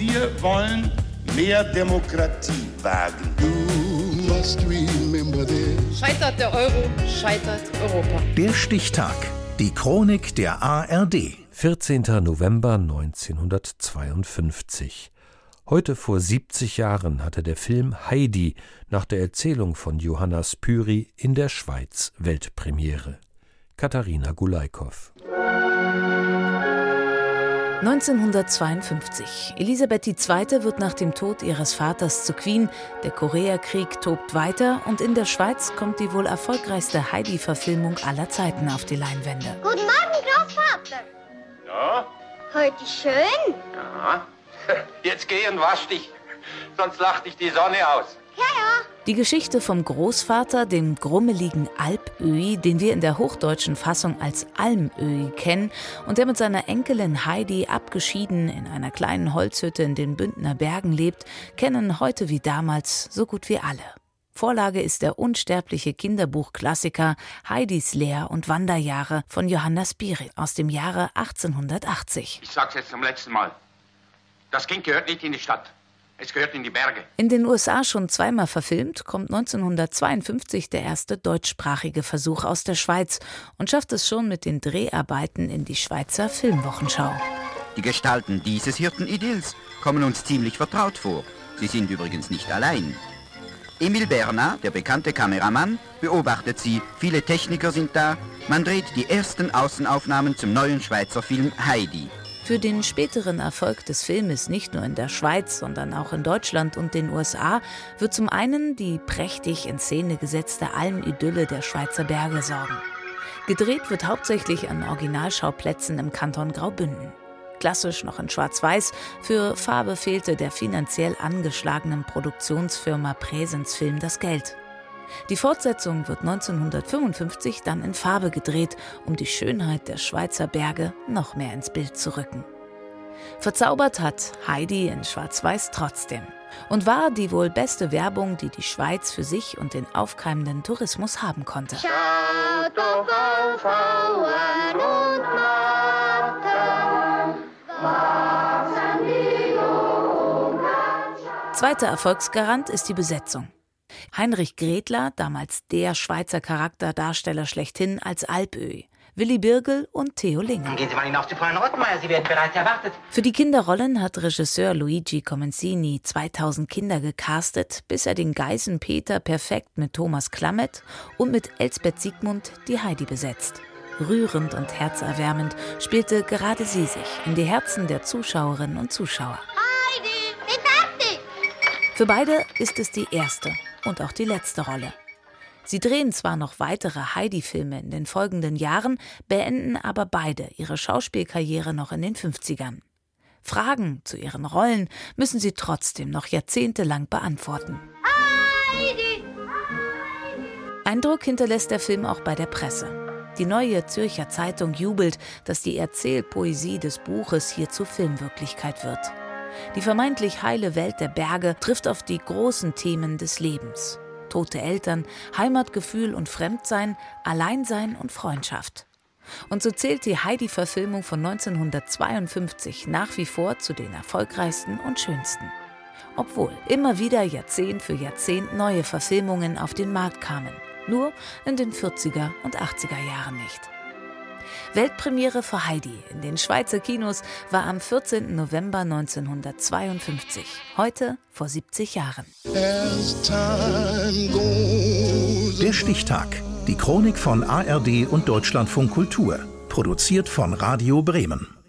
Wir wollen mehr Demokratie wagen. Scheitert der Euro, scheitert Europa. Der Stichtag. Die Chronik der ARD. 14. November 1952. Heute vor 70 Jahren hatte der Film Heidi nach der Erzählung von Johanna Spyri in der Schweiz Weltpremiere. Katharina Gulaikow. 1952. Elisabeth II. wird nach dem Tod ihres Vaters zu Queen. Der Koreakrieg tobt weiter und in der Schweiz kommt die wohl erfolgreichste Heidi-Verfilmung aller Zeiten auf die Leinwände. Guten Morgen, Großvater. Ja? Heute schön. Ja. Jetzt geh und wasch dich, sonst lacht dich die Sonne aus. Ja, ja. Die Geschichte vom Großvater, dem grummeligen Alpöhi, den wir in der hochdeutschen Fassung als Almöhi kennen und der mit seiner Enkelin Heidi abgeschieden in einer kleinen Holzhütte in den Bündner Bergen lebt, kennen heute wie damals so gut wie alle. Vorlage ist der unsterbliche Kinderbuchklassiker Heidis Lehr- und Wanderjahre von Johanna Spiri aus dem Jahre 1880. Ich sag's jetzt zum letzten Mal. Das Kind gehört nicht in die Stadt. Es gehört in die Berge. In den USA schon zweimal verfilmt, kommt 1952 der erste deutschsprachige Versuch aus der Schweiz und schafft es schon mit den Dreharbeiten in die Schweizer Filmwochenschau. Die Gestalten dieses Hirtenidylls kommen uns ziemlich vertraut vor. Sie sind übrigens nicht allein. Emil Berner, der bekannte Kameramann, beobachtet sie. Viele Techniker sind da. Man dreht die ersten Außenaufnahmen zum neuen Schweizer Film Heidi. Für den späteren Erfolg des Filmes nicht nur in der Schweiz, sondern auch in Deutschland und den USA wird zum einen die prächtig in Szene gesetzte Almidylle der Schweizer Berge sorgen. Gedreht wird hauptsächlich an Originalschauplätzen im Kanton Graubünden. Klassisch noch in Schwarz-Weiß, für Farbe fehlte der finanziell angeschlagenen Produktionsfirma Präsensfilm das Geld. Die Fortsetzung wird 1955 dann in Farbe gedreht, um die Schönheit der Schweizer Berge noch mehr ins Bild zu rücken. Verzaubert hat Heidi in Schwarz-Weiß trotzdem und war die wohl beste Werbung, die die Schweiz für sich und den aufkeimenden Tourismus haben konnte. Schaut doch auf Frauen und Marten, was die Zweiter Erfolgsgarant ist die Besetzung. Heinrich Gretler, damals der Schweizer Charakterdarsteller schlechthin als Alpöhi. Willi Birgel und Theo Linge. Gehen Sie mal hinauf zu Fräulein Rottmeier, Sie werden bereits erwartet. Für die Kinderrollen hat Regisseur Luigi Comenzini 2000 Kinder gecastet, bis er den Geisenpeter perfekt mit Thomas Klammet und mit Elsbeth Siegmund die Heidi besetzt. Rührend und herzerwärmend spielte gerade sie sich in die Herzen der Zuschauerinnen und Zuschauer. Heidi, bin fertig. Für beide ist es die erste und auch die letzte Rolle. Sie drehen zwar noch weitere Heidi-Filme in den folgenden Jahren, beenden aber beide ihre Schauspielkarriere noch in den 50ern. Fragen zu ihren Rollen müssen sie trotzdem noch jahrzehntelang beantworten. Heidi. Eindruck hinterlässt der Film auch bei der Presse. Die neue Zürcher Zeitung jubelt, dass die Erzählpoesie des Buches hier zur Filmwirklichkeit wird. Die vermeintlich heile Welt der Berge trifft auf die großen Themen des Lebens tote Eltern, Heimatgefühl und Fremdsein, Alleinsein und Freundschaft. Und so zählt die Heidi-Verfilmung von 1952 nach wie vor zu den erfolgreichsten und schönsten. Obwohl immer wieder Jahrzehnt für Jahrzehnt neue Verfilmungen auf den Markt kamen. Nur in den 40er und 80er Jahren nicht. Weltpremiere für Heidi in den Schweizer Kinos war am 14. November 1952, heute vor 70 Jahren. Der Stichtag. Die Chronik von ARD und Deutschlandfunk Kultur. Produziert von Radio Bremen.